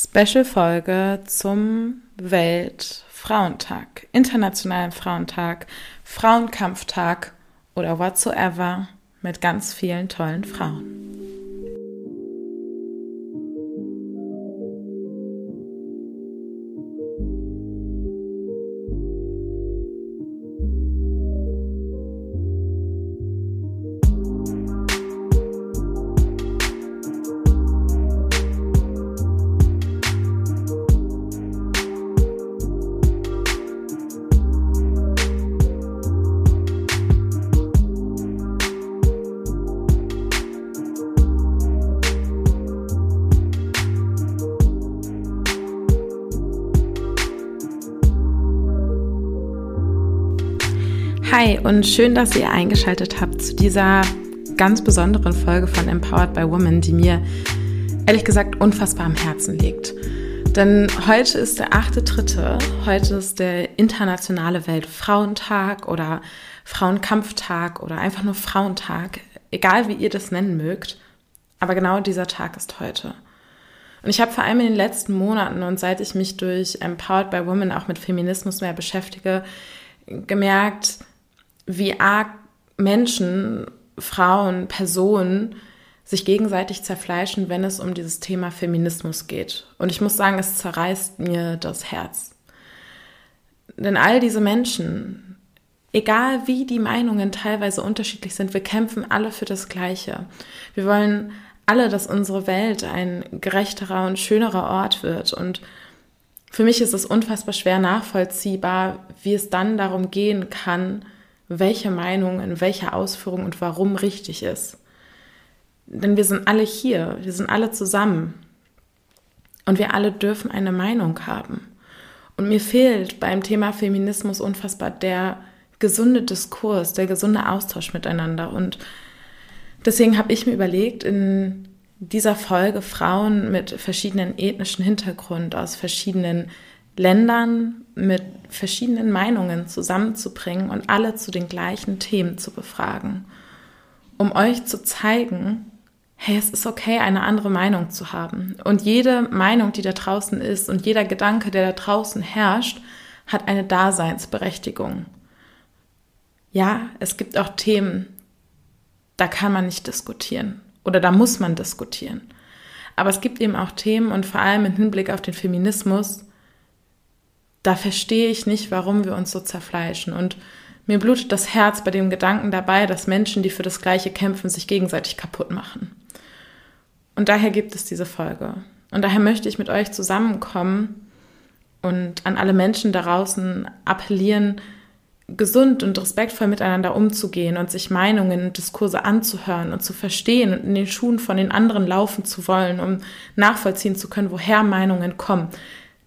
Special-Folge zum Weltfrauentag, Internationalen Frauentag, Frauenkampftag oder whatsoever mit ganz vielen tollen Frauen. Und schön, dass ihr eingeschaltet habt zu dieser ganz besonderen Folge von Empowered by Women, die mir ehrlich gesagt unfassbar am Herzen liegt. Denn heute ist der 8.3., heute ist der internationale Weltfrauentag oder Frauenkampftag oder einfach nur Frauentag, egal wie ihr das nennen mögt. Aber genau dieser Tag ist heute. Und ich habe vor allem in den letzten Monaten und seit ich mich durch Empowered by Women auch mit Feminismus mehr beschäftige, gemerkt, wie arg Menschen, Frauen, Personen sich gegenseitig zerfleischen, wenn es um dieses Thema Feminismus geht. Und ich muss sagen, es zerreißt mir das Herz. Denn all diese Menschen, egal wie die Meinungen teilweise unterschiedlich sind, wir kämpfen alle für das Gleiche. Wir wollen alle, dass unsere Welt ein gerechterer und schönerer Ort wird. Und für mich ist es unfassbar schwer nachvollziehbar, wie es dann darum gehen kann, welche Meinung in welcher Ausführung und warum richtig ist. Denn wir sind alle hier, wir sind alle zusammen und wir alle dürfen eine Meinung haben. Und mir fehlt beim Thema Feminismus unfassbar der gesunde Diskurs, der gesunde Austausch miteinander. Und deswegen habe ich mir überlegt, in dieser Folge Frauen mit verschiedenen ethnischen Hintergrund aus verschiedenen Ländern mit verschiedenen Meinungen zusammenzubringen und alle zu den gleichen Themen zu befragen, um euch zu zeigen, hey, es ist okay, eine andere Meinung zu haben. Und jede Meinung, die da draußen ist und jeder Gedanke, der da draußen herrscht, hat eine Daseinsberechtigung. Ja, es gibt auch Themen, da kann man nicht diskutieren oder da muss man diskutieren. Aber es gibt eben auch Themen und vor allem im Hinblick auf den Feminismus, da verstehe ich nicht, warum wir uns so zerfleischen. Und mir blutet das Herz bei dem Gedanken dabei, dass Menschen, die für das Gleiche kämpfen, sich gegenseitig kaputt machen. Und daher gibt es diese Folge. Und daher möchte ich mit euch zusammenkommen und an alle Menschen da draußen appellieren, gesund und respektvoll miteinander umzugehen und sich Meinungen und Diskurse anzuhören und zu verstehen und in den Schuhen von den anderen laufen zu wollen, um nachvollziehen zu können, woher Meinungen kommen.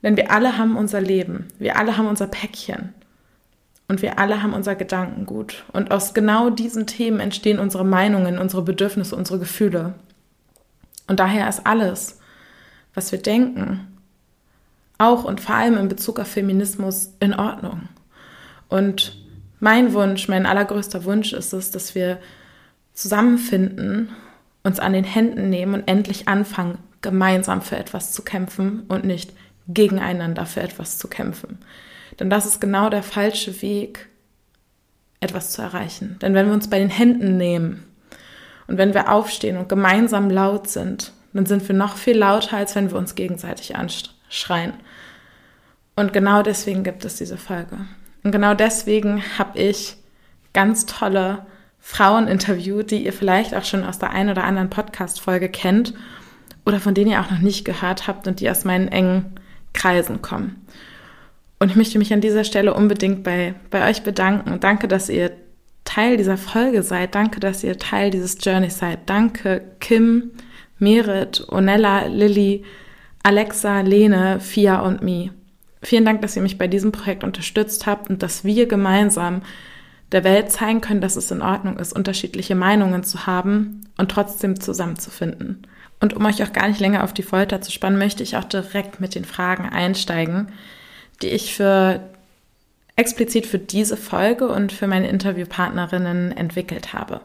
Denn wir alle haben unser Leben, wir alle haben unser Päckchen und wir alle haben unser Gedankengut. Und aus genau diesen Themen entstehen unsere Meinungen, unsere Bedürfnisse, unsere Gefühle. Und daher ist alles, was wir denken, auch und vor allem in Bezug auf Feminismus in Ordnung. Und mein Wunsch, mein allergrößter Wunsch ist es, dass wir zusammenfinden, uns an den Händen nehmen und endlich anfangen, gemeinsam für etwas zu kämpfen und nicht gegeneinander für etwas zu kämpfen. Denn das ist genau der falsche Weg, etwas zu erreichen. Denn wenn wir uns bei den Händen nehmen und wenn wir aufstehen und gemeinsam laut sind, dann sind wir noch viel lauter, als wenn wir uns gegenseitig anschreien. Und genau deswegen gibt es diese Folge. Und genau deswegen habe ich ganz tolle Frauen interviewt, die ihr vielleicht auch schon aus der einen oder anderen Podcast-Folge kennt oder von denen ihr auch noch nicht gehört habt und die aus meinen engen Kreisen kommen. Und ich möchte mich an dieser Stelle unbedingt bei, bei euch bedanken. Danke, dass ihr Teil dieser Folge seid. Danke, dass ihr Teil dieses Journey seid. Danke, Kim, Merit, Onella, Lilly, Alexa, Lene, Fia und Mi. Vielen Dank, dass ihr mich bei diesem Projekt unterstützt habt und dass wir gemeinsam der Welt zeigen können, dass es in Ordnung ist, unterschiedliche Meinungen zu haben und trotzdem zusammenzufinden. Und um euch auch gar nicht länger auf die Folter zu spannen, möchte ich auch direkt mit den Fragen einsteigen, die ich für explizit für diese Folge und für meine Interviewpartnerinnen entwickelt habe.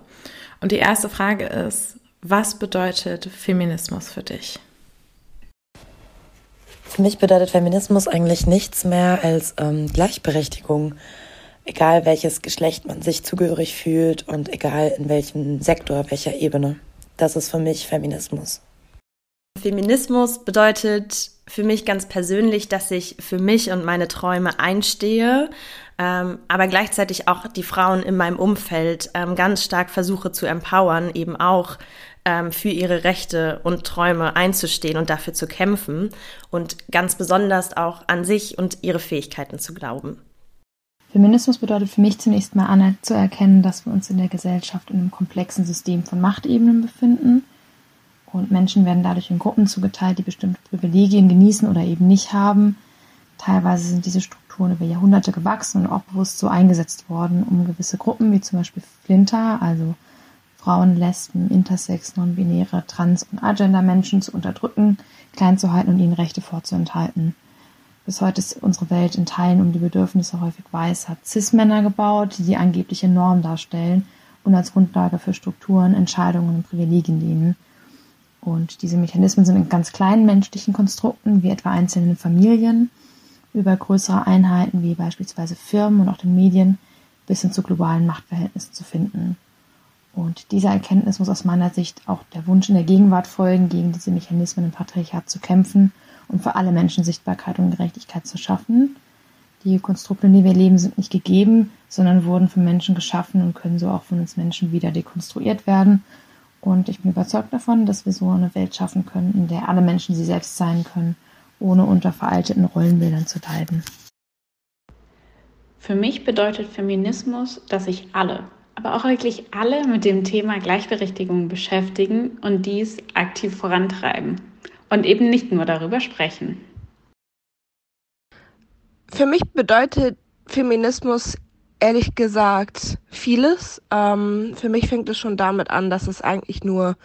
Und die erste Frage ist, was bedeutet Feminismus für dich? Für mich bedeutet Feminismus eigentlich nichts mehr als ähm, Gleichberechtigung, egal welches Geschlecht man sich zugehörig fühlt und egal in welchem Sektor, welcher Ebene. Das ist für mich Feminismus. Feminismus bedeutet für mich ganz persönlich, dass ich für mich und meine Träume einstehe, ähm, aber gleichzeitig auch die Frauen in meinem Umfeld ähm, ganz stark versuche zu empowern, eben auch ähm, für ihre Rechte und Träume einzustehen und dafür zu kämpfen und ganz besonders auch an sich und ihre Fähigkeiten zu glauben. Feminismus bedeutet für mich zunächst mal anzuerkennen, dass wir uns in der Gesellschaft in einem komplexen System von Machtebenen befinden und Menschen werden dadurch in Gruppen zugeteilt, die bestimmte Privilegien genießen oder eben nicht haben. Teilweise sind diese Strukturen über Jahrhunderte gewachsen und auch bewusst so eingesetzt worden, um gewisse Gruppen wie zum Beispiel Flinter, also Frauen, Lesben, Intersex, Non-Binäre, Trans- und Agender-Menschen zu unterdrücken, klein zu halten und ihnen Rechte vorzuenthalten. Bis heute ist unsere Welt in Teilen um die Bedürfnisse häufig weißer Cis-Männer gebaut, die die angebliche Norm darstellen und als Grundlage für Strukturen, Entscheidungen und Privilegien dienen. Und diese Mechanismen sind in ganz kleinen menschlichen Konstrukten, wie etwa einzelnen Familien, über größere Einheiten wie beispielsweise Firmen und auch den Medien bis hin zu globalen Machtverhältnissen zu finden. Und dieser Erkenntnis muss aus meiner Sicht auch der Wunsch in der Gegenwart folgen, gegen diese Mechanismen im Patriarchat zu kämpfen und für alle Menschen Sichtbarkeit und Gerechtigkeit zu schaffen. Die Konstrukte, in denen wir leben, sind nicht gegeben, sondern wurden von Menschen geschaffen und können so auch von uns Menschen wieder dekonstruiert werden. Und ich bin überzeugt davon, dass wir so eine Welt schaffen können, in der alle Menschen sie selbst sein können, ohne unter veralteten Rollenbildern zu leiden. Für mich bedeutet Feminismus, dass sich alle, aber auch wirklich alle mit dem Thema Gleichberechtigung beschäftigen und dies aktiv vorantreiben und eben nicht nur darüber sprechen. Für mich bedeutet Feminismus ehrlich gesagt vieles. Ähm, für mich fängt es schon damit an, dass es eigentlich nur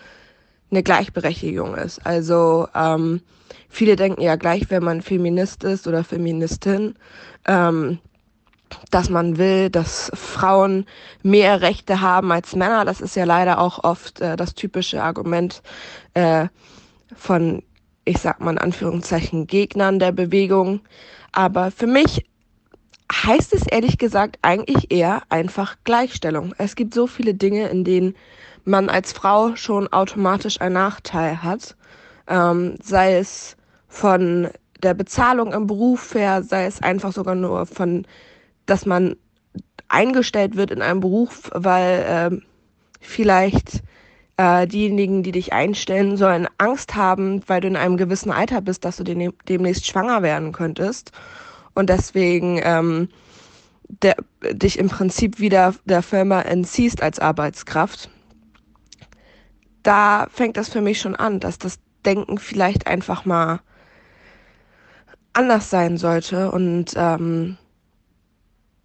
eine Gleichberechtigung ist. Also ähm, viele denken ja gleich, wenn man Feminist ist oder Feministin, ähm, dass man will, dass Frauen mehr Rechte haben als Männer. Das ist ja leider auch oft äh, das typische Argument äh, von, ich sag mal in Anführungszeichen, Gegnern der Bewegung. Aber für mich heißt es ehrlich gesagt eigentlich eher einfach Gleichstellung. Es gibt so viele Dinge, in denen man als Frau schon automatisch einen Nachteil hat. Ähm, sei es von der Bezahlung im Beruf her, sei es einfach sogar nur von dass man eingestellt wird in einem Beruf, weil äh, vielleicht äh, diejenigen, die dich einstellen sollen, Angst haben, weil du in einem gewissen Alter bist, dass du demnächst schwanger werden könntest und deswegen ähm, der, dich im Prinzip wieder der Firma entziehst als Arbeitskraft. Da fängt das für mich schon an, dass das Denken vielleicht einfach mal anders sein sollte und ähm,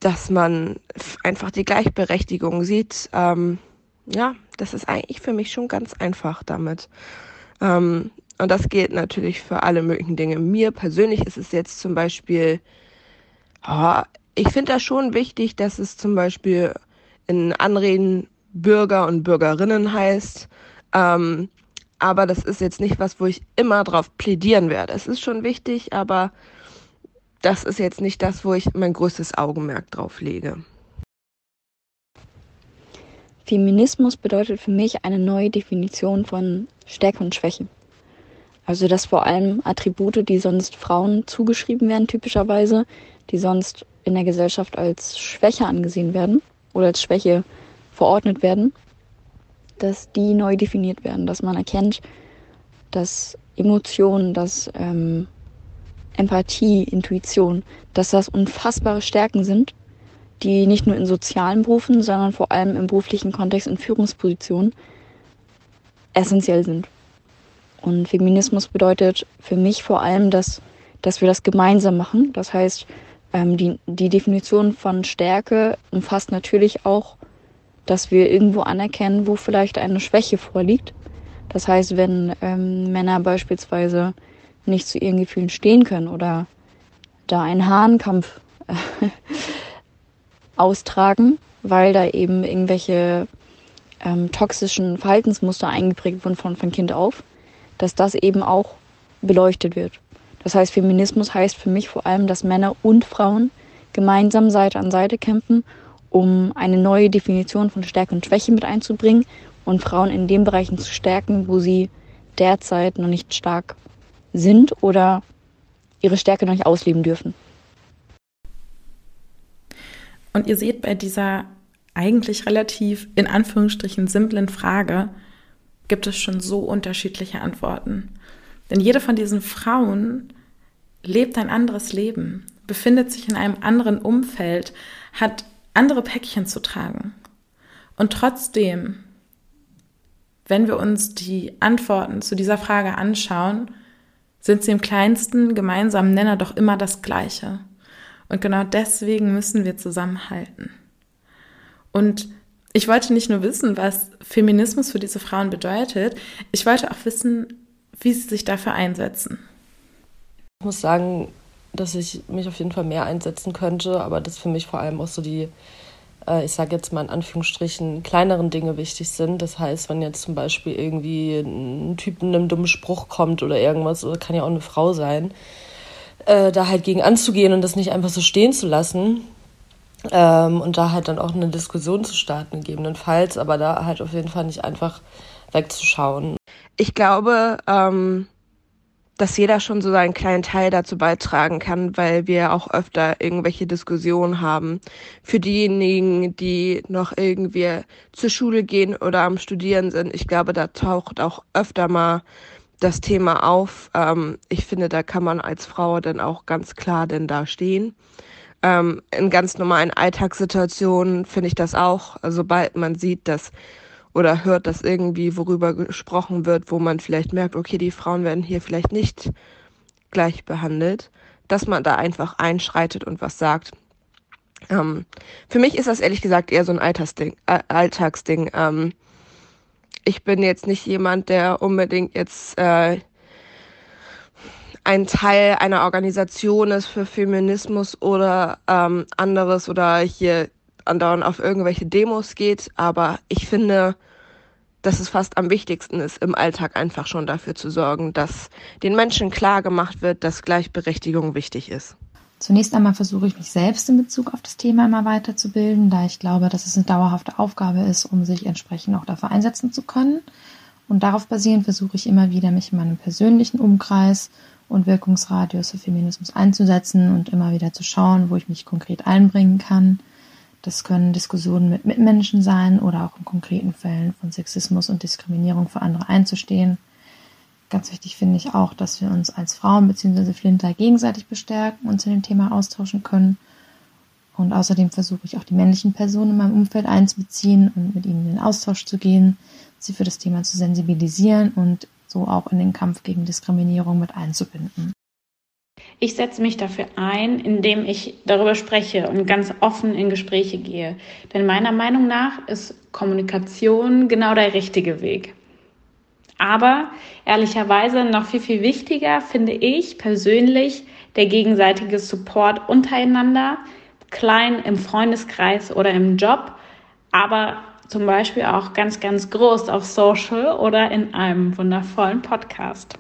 dass man einfach die Gleichberechtigung sieht. Ähm, ja, das ist eigentlich für mich schon ganz einfach damit. Ähm, und das gilt natürlich für alle möglichen Dinge. Mir persönlich ist es jetzt zum Beispiel, ich finde das schon wichtig, dass es zum Beispiel in Anreden Bürger und Bürgerinnen heißt. Ähm, aber das ist jetzt nicht was, wo ich immer drauf plädieren werde. Es ist schon wichtig, aber das ist jetzt nicht das, wo ich mein größtes Augenmerk drauf lege. Feminismus bedeutet für mich eine neue Definition von Stärke und Schwäche. Also dass vor allem Attribute, die sonst Frauen zugeschrieben werden, typischerweise, die sonst in der Gesellschaft als Schwäche angesehen werden oder als Schwäche verordnet werden, dass die neu definiert werden, dass man erkennt, dass Emotionen, dass ähm, Empathie, Intuition, dass das unfassbare Stärken sind, die nicht nur in sozialen Berufen, sondern vor allem im beruflichen Kontext in Führungspositionen essentiell sind. Und Feminismus bedeutet für mich vor allem, dass, dass wir das gemeinsam machen. Das heißt, ähm, die, die Definition von Stärke umfasst natürlich auch, dass wir irgendwo anerkennen, wo vielleicht eine Schwäche vorliegt. Das heißt, wenn ähm, Männer beispielsweise nicht zu ihren Gefühlen stehen können oder da einen Hahnkampf äh, austragen, weil da eben irgendwelche ähm, toxischen Verhaltensmuster eingeprägt wurden von, von Kind auf, dass das eben auch beleuchtet wird. Das heißt, Feminismus heißt für mich vor allem, dass Männer und Frauen gemeinsam Seite an Seite kämpfen, um eine neue Definition von Stärke und Schwäche mit einzubringen und Frauen in den Bereichen zu stärken, wo sie derzeit noch nicht stark sind oder ihre Stärke noch nicht ausleben dürfen. Und ihr seht bei dieser eigentlich relativ in Anführungsstrichen simplen Frage, gibt es schon so unterschiedliche Antworten. Denn jede von diesen Frauen lebt ein anderes Leben, befindet sich in einem anderen Umfeld, hat andere Päckchen zu tragen. Und trotzdem, wenn wir uns die Antworten zu dieser Frage anschauen, sind sie im kleinsten gemeinsamen Nenner doch immer das gleiche. Und genau deswegen müssen wir zusammenhalten. Und ich wollte nicht nur wissen, was Feminismus für diese Frauen bedeutet, ich wollte auch wissen, wie sie sich dafür einsetzen. Ich muss sagen, dass ich mich auf jeden Fall mehr einsetzen könnte, aber dass für mich vor allem auch so die, äh, ich sage jetzt mal in Anführungsstrichen, kleineren Dinge wichtig sind. Das heißt, wenn jetzt zum Beispiel irgendwie ein Typ mit einem dummen Spruch kommt oder irgendwas, oder kann ja auch eine Frau sein, äh, da halt gegen anzugehen und das nicht einfach so stehen zu lassen. Ähm, und da halt dann auch eine Diskussion zu starten, gegebenenfalls, aber da halt auf jeden Fall nicht einfach wegzuschauen. Ich glaube, ähm, dass jeder schon so seinen kleinen Teil dazu beitragen kann, weil wir auch öfter irgendwelche Diskussionen haben. Für diejenigen, die noch irgendwie zur Schule gehen oder am Studieren sind, ich glaube, da taucht auch öfter mal das Thema auf. Ähm, ich finde, da kann man als Frau dann auch ganz klar denn da stehen. Ähm, in ganz normalen Alltagssituationen finde ich das auch. Sobald man sieht, dass oder hört, dass irgendwie worüber gesprochen wird, wo man vielleicht merkt, okay, die Frauen werden hier vielleicht nicht gleich behandelt, dass man da einfach einschreitet und was sagt. Ähm, für mich ist das ehrlich gesagt eher so ein Alltagsding. Äh, Alltagsding. Ähm, ich bin jetzt nicht jemand, der unbedingt jetzt äh, ein Teil einer Organisation ist für Feminismus oder ähm, anderes oder hier andauernd auf irgendwelche Demos geht. Aber ich finde, dass es fast am wichtigsten ist, im Alltag einfach schon dafür zu sorgen, dass den Menschen klar gemacht wird, dass Gleichberechtigung wichtig ist. Zunächst einmal versuche ich mich selbst in Bezug auf das Thema immer weiterzubilden, da ich glaube, dass es eine dauerhafte Aufgabe ist, um sich entsprechend auch dafür einsetzen zu können. Und darauf basierend versuche ich immer wieder, mich in meinem persönlichen Umkreis und Wirkungsradius für Feminismus einzusetzen und immer wieder zu schauen, wo ich mich konkret einbringen kann. Das können Diskussionen mit Mitmenschen sein oder auch in konkreten Fällen von Sexismus und Diskriminierung für andere einzustehen. Ganz wichtig finde ich auch, dass wir uns als Frauen bzw. Flinter gegenseitig bestärken und zu dem Thema austauschen können. Und außerdem versuche ich auch die männlichen Personen in meinem Umfeld einzubeziehen und mit ihnen in den Austausch zu gehen, sie für das Thema zu sensibilisieren und so auch in den Kampf gegen Diskriminierung mit einzubinden. Ich setze mich dafür ein, indem ich darüber spreche und ganz offen in Gespräche gehe. Denn meiner Meinung nach ist Kommunikation genau der richtige Weg. Aber ehrlicherweise noch viel, viel wichtiger finde ich persönlich der gegenseitige Support untereinander, klein im Freundeskreis oder im Job, aber zum Beispiel auch ganz, ganz groß auf Social oder in einem wundervollen Podcast.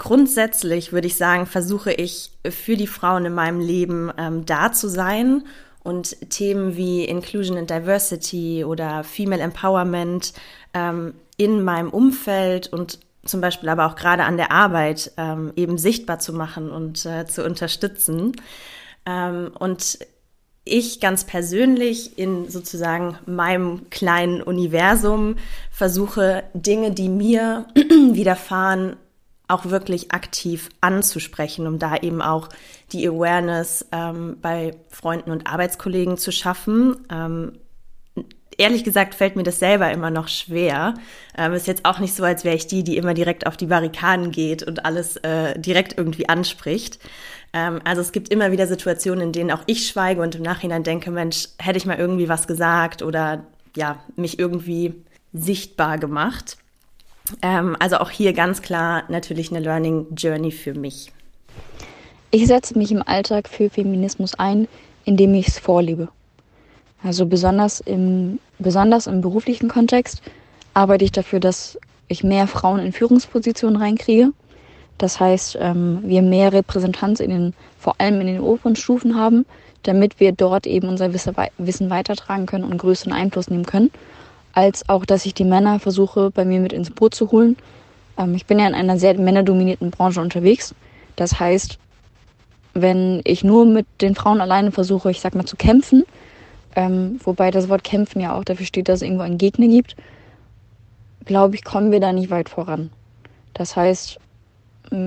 Grundsätzlich würde ich sagen, versuche ich für die Frauen in meinem Leben ähm, da zu sein und Themen wie Inclusion and Diversity oder Female Empowerment ähm, in meinem Umfeld und zum Beispiel aber auch gerade an der Arbeit ähm, eben sichtbar zu machen und äh, zu unterstützen. Ähm, und ich ganz persönlich in sozusagen meinem kleinen Universum versuche Dinge, die mir widerfahren, auch wirklich aktiv anzusprechen, um da eben auch die Awareness ähm, bei Freunden und Arbeitskollegen zu schaffen. Ähm, ehrlich gesagt fällt mir das selber immer noch schwer. Ähm, ist jetzt auch nicht so, als wäre ich die, die immer direkt auf die Barrikaden geht und alles äh, direkt irgendwie anspricht. Ähm, also es gibt immer wieder Situationen, in denen auch ich schweige und im Nachhinein denke, Mensch, hätte ich mal irgendwie was gesagt oder ja, mich irgendwie sichtbar gemacht. Ähm, also auch hier ganz klar natürlich eine Learning Journey für mich. Ich setze mich im Alltag für Feminismus ein, indem ich es vorlebe. Also besonders im, besonders im beruflichen Kontext arbeite ich dafür, dass ich mehr Frauen in Führungspositionen reinkriege. Das heißt, ähm, wir mehr Repräsentanz in den, vor allem in den oberen Stufen haben, damit wir dort eben unser Wissen weitertragen können und größeren Einfluss nehmen können. Als auch, dass ich die Männer versuche, bei mir mit ins Boot zu holen. Ähm, ich bin ja in einer sehr männerdominierten Branche unterwegs. Das heißt, wenn ich nur mit den Frauen alleine versuche, ich sag mal, zu kämpfen, ähm, wobei das Wort kämpfen ja auch dafür steht, dass es irgendwo einen Gegner gibt, glaube ich, kommen wir da nicht weit voran. Das heißt,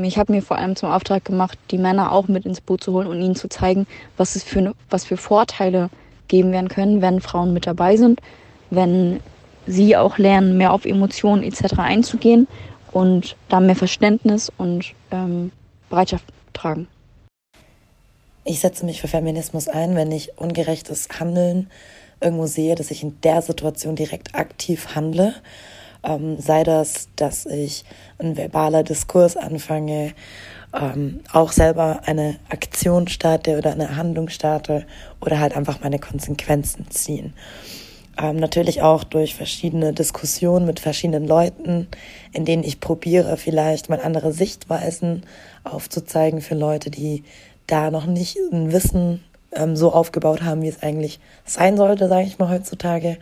ich habe mir vor allem zum Auftrag gemacht, die Männer auch mit ins Boot zu holen und ihnen zu zeigen, was es für, was für Vorteile geben werden können, wenn Frauen mit dabei sind, wenn sie auch lernen, mehr auf Emotionen etc. einzugehen und da mehr Verständnis und ähm, Bereitschaft tragen. Ich setze mich für Feminismus ein, wenn ich ungerechtes Handeln irgendwo sehe, dass ich in der Situation direkt aktiv handle ähm, sei das, dass ich ein verbaler Diskurs anfange, ähm, auch selber eine Aktion starte oder eine Handlung starte oder halt einfach meine Konsequenzen ziehen. Ähm, natürlich auch durch verschiedene Diskussionen mit verschiedenen Leuten, in denen ich probiere, vielleicht mal andere Sichtweisen aufzuzeigen für Leute, die da noch nicht ein Wissen ähm, so aufgebaut haben, wie es eigentlich sein sollte, sage ich mal heutzutage.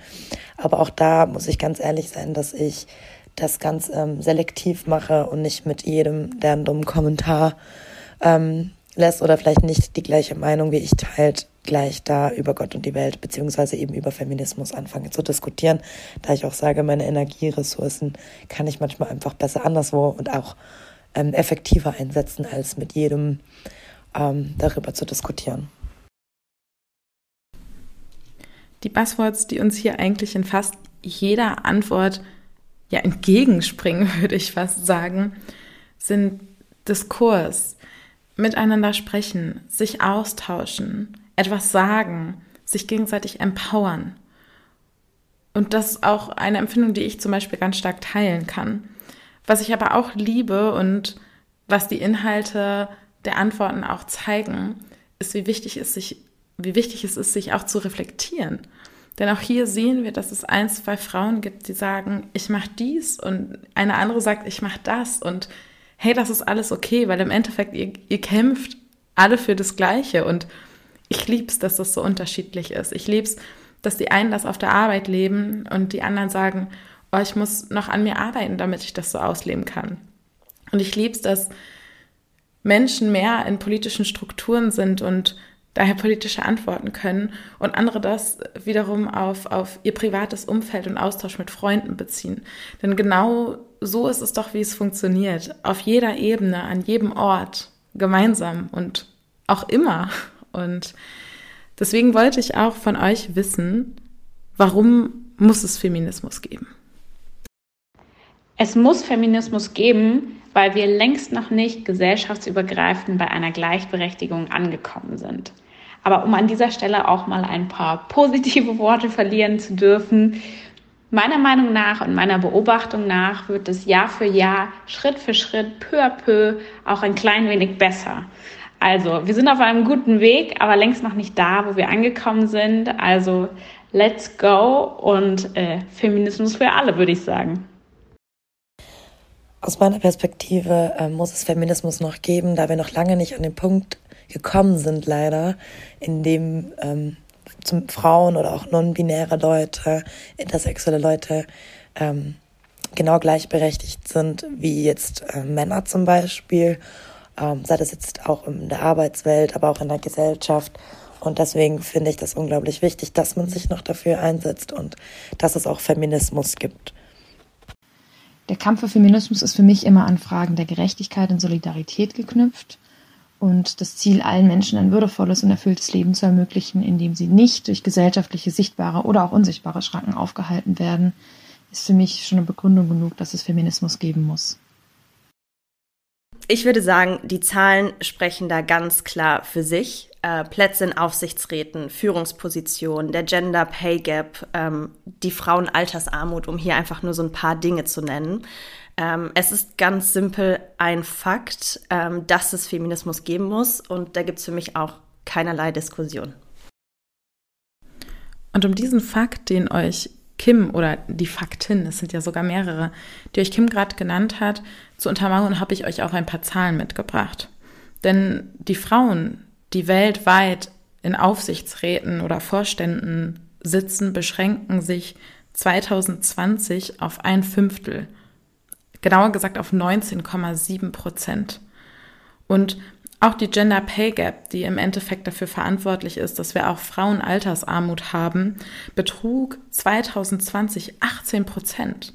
Aber auch da muss ich ganz ehrlich sein, dass ich das ganz ähm, selektiv mache und nicht mit jedem, der einen dummen Kommentar ähm, lässt oder vielleicht nicht die gleiche Meinung wie ich teilt, gleich da über Gott und die Welt beziehungsweise eben über Feminismus anfange zu diskutieren, da ich auch sage, meine Energieressourcen kann ich manchmal einfach besser anderswo und auch ähm, effektiver einsetzen, als mit jedem ähm, darüber zu diskutieren. Die Buzzwords, die uns hier eigentlich in fast jeder Antwort ja entgegenspringen, würde ich fast sagen, sind Diskurs, miteinander sprechen, sich austauschen, etwas sagen, sich gegenseitig empowern. Und das ist auch eine Empfindung, die ich zum Beispiel ganz stark teilen kann. Was ich aber auch liebe und was die Inhalte der Antworten auch zeigen, ist, wie wichtig es sich wie wichtig es ist, sich auch zu reflektieren. Denn auch hier sehen wir, dass es ein, zwei Frauen gibt, die sagen, ich mache dies und eine andere sagt, ich mache das und hey, das ist alles okay, weil im Endeffekt ihr, ihr kämpft alle für das Gleiche und ich liebe es, dass das so unterschiedlich ist. Ich liebe es, dass die einen das auf der Arbeit leben und die anderen sagen, oh, ich muss noch an mir arbeiten, damit ich das so ausleben kann. Und ich liebe es, dass Menschen mehr in politischen Strukturen sind und daher politische antworten können und andere das wiederum auf, auf ihr privates Umfeld und Austausch mit Freunden beziehen. Denn genau so ist es doch, wie es funktioniert. Auf jeder Ebene, an jedem Ort, gemeinsam und auch immer. Und deswegen wollte ich auch von euch wissen, warum muss es Feminismus geben? Es muss Feminismus geben, weil wir längst noch nicht gesellschaftsübergreifend bei einer Gleichberechtigung angekommen sind. Aber um an dieser Stelle auch mal ein paar positive Worte verlieren zu dürfen, meiner Meinung nach und meiner Beobachtung nach wird es Jahr für Jahr, Schritt für Schritt, peu à peu auch ein klein wenig besser. Also, wir sind auf einem guten Weg, aber längst noch nicht da, wo wir angekommen sind. Also, let's go und äh, Feminismus für alle, würde ich sagen. Aus meiner Perspektive äh, muss es Feminismus noch geben, da wir noch lange nicht an den Punkt gekommen sind, leider, in dem ähm, zum Frauen oder auch non-binäre Leute, intersexuelle Leute ähm, genau gleichberechtigt sind wie jetzt äh, Männer zum Beispiel, ähm, sei das jetzt auch in der Arbeitswelt, aber auch in der Gesellschaft. Und deswegen finde ich das unglaublich wichtig, dass man sich noch dafür einsetzt und dass es auch Feminismus gibt. Der Kampf für Feminismus ist für mich immer an Fragen der Gerechtigkeit und Solidarität geknüpft und das Ziel, allen Menschen ein würdevolles und erfülltes Leben zu ermöglichen, indem sie nicht durch gesellschaftliche sichtbare oder auch unsichtbare Schranken aufgehalten werden, ist für mich schon eine Begründung genug, dass es Feminismus geben muss. Ich würde sagen, die Zahlen sprechen da ganz klar für sich. Äh, Plätze in Aufsichtsräten, Führungspositionen, der Gender Pay Gap, ähm, die Frauenaltersarmut, um hier einfach nur so ein paar Dinge zu nennen. Ähm, es ist ganz simpel ein Fakt, ähm, dass es Feminismus geben muss und da gibt es für mich auch keinerlei Diskussion. Und um diesen Fakt, den euch Kim oder die Faktin, es sind ja sogar mehrere, die euch Kim gerade genannt hat, zu untermauern, habe ich euch auch ein paar Zahlen mitgebracht. Denn die Frauen, die weltweit in Aufsichtsräten oder Vorständen sitzen, beschränken sich 2020 auf ein Fünftel. Genauer gesagt auf 19,7 Prozent. Und auch die Gender Pay Gap, die im Endeffekt dafür verantwortlich ist, dass wir auch Frauenaltersarmut haben, betrug 2020 18 Prozent.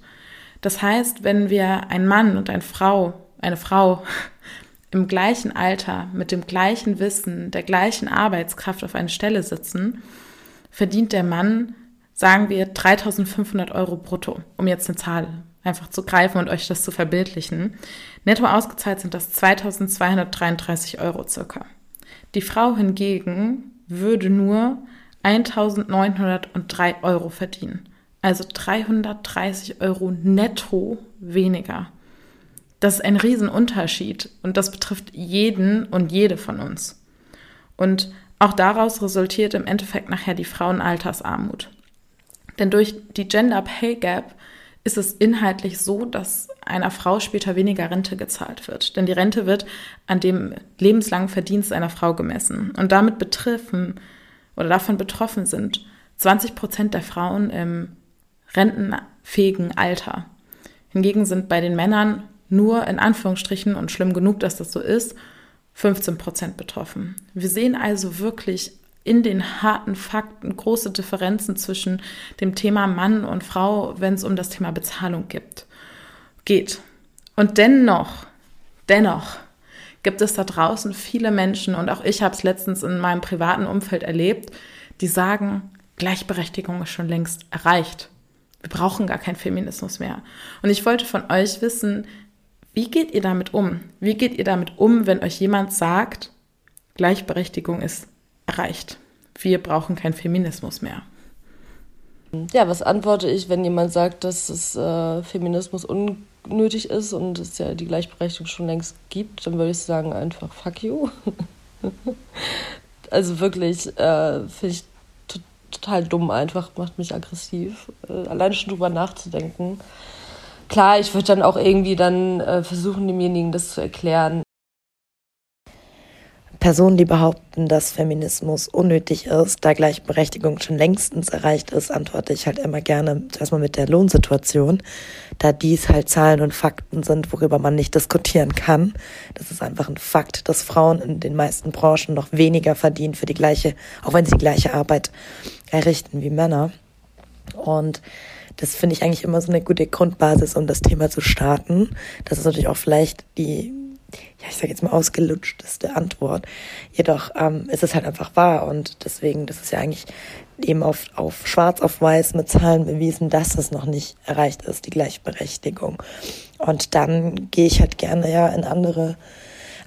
Das heißt, wenn wir ein Mann und eine Frau, eine Frau im gleichen Alter, mit dem gleichen Wissen, der gleichen Arbeitskraft auf eine Stelle sitzen, verdient der Mann, sagen wir, 3500 Euro brutto, um jetzt eine Zahl einfach zu greifen und euch das zu verbildlichen. Netto ausgezahlt sind das 2233 Euro circa. Die Frau hingegen würde nur 1903 Euro verdienen. Also 330 Euro netto weniger. Das ist ein Riesenunterschied und das betrifft jeden und jede von uns. Und auch daraus resultiert im Endeffekt nachher die Frauenaltersarmut. Denn durch die Gender Pay Gap ist es inhaltlich so, dass einer Frau später weniger Rente gezahlt wird. Denn die Rente wird an dem lebenslangen Verdienst einer Frau gemessen. Und damit betreffen oder davon betroffen sind 20 Prozent der Frauen im rentenfähigen Alter. Hingegen sind bei den Männern nur in Anführungsstrichen und schlimm genug, dass das so ist, 15 Prozent betroffen. Wir sehen also wirklich in den harten Fakten große Differenzen zwischen dem Thema Mann und Frau, wenn es um das Thema Bezahlung gibt, geht. Und dennoch, dennoch gibt es da draußen viele Menschen, und auch ich habe es letztens in meinem privaten Umfeld erlebt, die sagen, Gleichberechtigung ist schon längst erreicht. Wir brauchen gar keinen Feminismus mehr. Und ich wollte von euch wissen, wie geht ihr damit um? Wie geht ihr damit um, wenn euch jemand sagt, Gleichberechtigung ist erreicht. Wir brauchen keinen Feminismus mehr. Ja, was antworte ich, wenn jemand sagt, dass es äh, Feminismus unnötig ist und es ja die Gleichberechtigung schon längst gibt, dann würde ich sagen einfach fuck you. also wirklich äh, finde ich total dumm einfach, macht mich aggressiv. Äh, alleine schon drüber nachzudenken. Klar, ich würde dann auch irgendwie dann äh, versuchen, demjenigen das zu erklären, Personen, die behaupten, dass Feminismus unnötig ist, da Gleichberechtigung schon längstens erreicht ist, antworte ich halt immer gerne erstmal mit der Lohnsituation, da dies halt Zahlen und Fakten sind, worüber man nicht diskutieren kann. Das ist einfach ein Fakt, dass Frauen in den meisten Branchen noch weniger verdienen für die gleiche, auch wenn sie die gleiche Arbeit errichten wie Männer. Und das finde ich eigentlich immer so eine gute Grundbasis, um das Thema zu starten. Das ist natürlich auch vielleicht die ja, ich sage jetzt mal ausgelutschteste Antwort. Jedoch ähm, ist es halt einfach wahr und deswegen, das ist ja eigentlich eben auf, auf schwarz auf weiß mit Zahlen bewiesen, dass es noch nicht erreicht ist, die Gleichberechtigung. Und dann gehe ich halt gerne ja in andere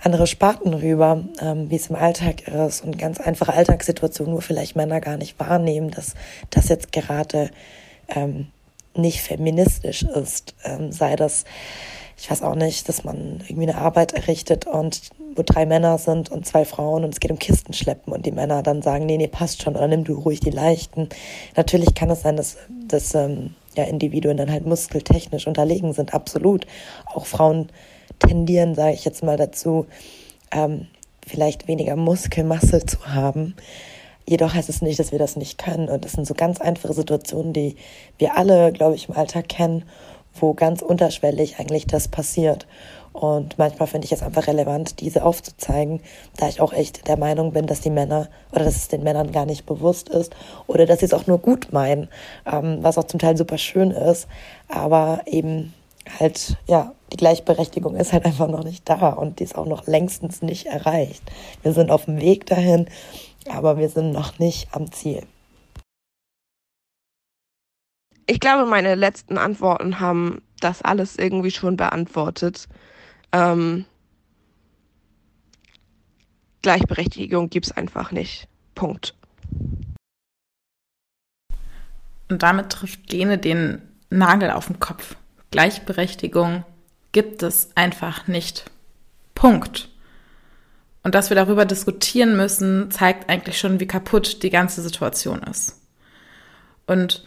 andere Sparten rüber, ähm, wie es im Alltag ist und ganz einfache Alltagssituationen, wo vielleicht Männer gar nicht wahrnehmen, dass das jetzt gerade ähm, nicht feministisch ist, ähm, sei das ich weiß auch nicht, dass man irgendwie eine Arbeit errichtet und wo drei Männer sind und zwei Frauen und es geht um Kisten schleppen und die Männer dann sagen, nee, nee, passt schon oder nimm du ruhig die leichten. Natürlich kann es sein, dass, dass ähm, ja, Individuen dann halt muskeltechnisch unterlegen sind, absolut. Auch Frauen tendieren, sage ich jetzt mal dazu, ähm, vielleicht weniger Muskelmasse zu haben. Jedoch heißt es nicht, dass wir das nicht können. Und das sind so ganz einfache Situationen, die wir alle, glaube ich, im Alltag kennen wo ganz unterschwellig eigentlich das passiert. Und manchmal finde ich es einfach relevant, diese aufzuzeigen, da ich auch echt der Meinung bin, dass die Männer oder dass es den Männern gar nicht bewusst ist oder dass sie es auch nur gut meinen, ähm, was auch zum Teil super schön ist, aber eben halt, ja, die Gleichberechtigung ist halt einfach noch nicht da und die ist auch noch längstens nicht erreicht. Wir sind auf dem Weg dahin, aber wir sind noch nicht am Ziel. Ich glaube, meine letzten Antworten haben das alles irgendwie schon beantwortet. Ähm, Gleichberechtigung gibt es einfach nicht. Punkt. Und damit trifft Gene den Nagel auf den Kopf. Gleichberechtigung gibt es einfach nicht. Punkt. Und dass wir darüber diskutieren müssen, zeigt eigentlich schon, wie kaputt die ganze Situation ist. Und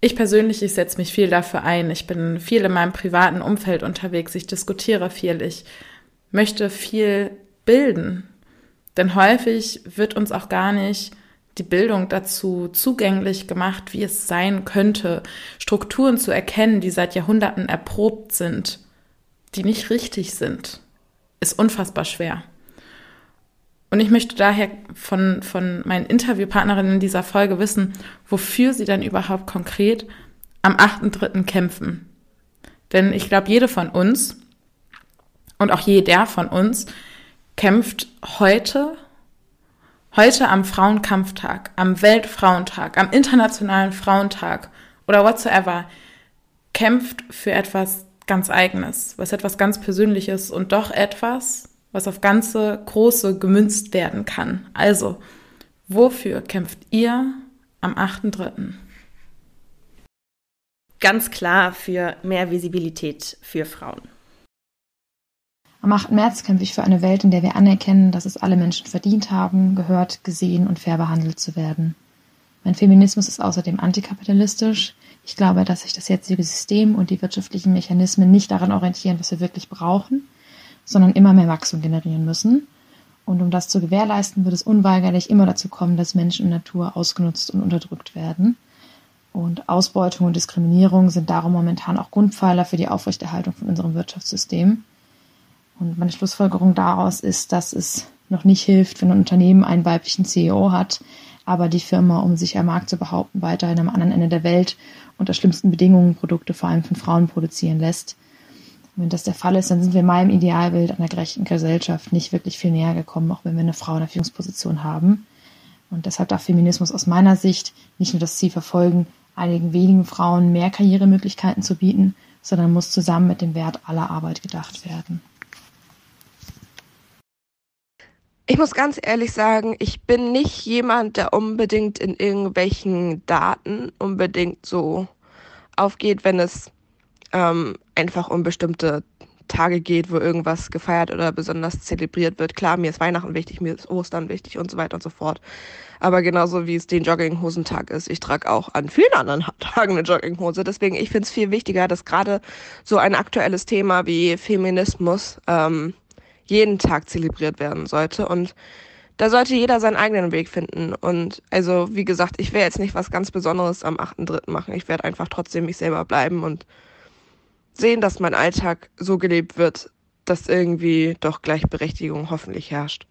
Ich persönlich, ich setze mich viel dafür ein. Ich bin viel in meinem privaten Umfeld unterwegs. Ich diskutiere viel. Ich möchte viel bilden. Denn häufig wird uns auch gar nicht die Bildung dazu zugänglich gemacht, wie es sein könnte, Strukturen zu erkennen, die seit Jahrhunderten erprobt sind, die nicht richtig sind, ist unfassbar schwer. Und ich möchte daher von, von meinen Interviewpartnerinnen in dieser Folge wissen, wofür sie denn überhaupt konkret am 8.3. kämpfen. Denn ich glaube, jede von uns und auch jeder von uns kämpft heute, heute am Frauenkampftag, am Weltfrauentag, am Internationalen Frauentag oder whatsoever, kämpft für etwas ganz Eigenes, was etwas ganz Persönliches und doch etwas, was auf ganze große gemünzt werden kann. Also, wofür kämpft ihr am 8.3.? Ganz klar für mehr Visibilität für Frauen. Am 8. März kämpfe ich für eine Welt, in der wir anerkennen, dass es alle Menschen verdient haben, gehört, gesehen und fair behandelt zu werden. Mein Feminismus ist außerdem antikapitalistisch. Ich glaube, dass sich das jetzige System und die wirtschaftlichen Mechanismen nicht daran orientieren, was wir wirklich brauchen, sondern immer mehr Wachstum generieren müssen. Und um das zu gewährleisten, wird es unweigerlich immer dazu kommen, dass Menschen und Natur ausgenutzt und unterdrückt werden. Und Ausbeutung und Diskriminierung sind darum momentan auch Grundpfeiler für die Aufrechterhaltung von unserem Wirtschaftssystem. Und meine Schlussfolgerung daraus ist, dass es noch nicht hilft, wenn ein Unternehmen einen weiblichen CEO hat, aber die Firma, um sich am Markt zu behaupten, weiterhin am anderen Ende der Welt unter schlimmsten Bedingungen Produkte vor allem von Frauen produzieren lässt. Wenn das der Fall ist, dann sind wir meinem Idealbild einer gerechten Gesellschaft nicht wirklich viel näher gekommen, auch wenn wir eine Frau in der Führungsposition haben. Und deshalb darf Feminismus aus meiner Sicht nicht nur das Ziel verfolgen, einigen wenigen Frauen mehr Karrieremöglichkeiten zu bieten, sondern muss zusammen mit dem Wert aller Arbeit gedacht werden. Ich muss ganz ehrlich sagen, ich bin nicht jemand, der unbedingt in irgendwelchen Daten unbedingt so aufgeht, wenn es ähm, einfach um bestimmte Tage geht, wo irgendwas gefeiert oder besonders zelebriert wird. Klar, mir ist Weihnachten wichtig, mir ist Ostern wichtig und so weiter und so fort. Aber genauso wie es den Jogginghosentag ist, ich trage auch an vielen anderen Tagen eine Jogginghose. Deswegen, ich finde es viel wichtiger, dass gerade so ein aktuelles Thema wie Feminismus ähm, jeden Tag zelebriert werden sollte. Und da sollte jeder seinen eigenen Weg finden. Und also, wie gesagt, ich werde jetzt nicht was ganz Besonderes am 8.3. machen. Ich werde einfach trotzdem mich selber bleiben und sehen, dass mein Alltag so gelebt wird, dass irgendwie doch Gleichberechtigung hoffentlich herrscht.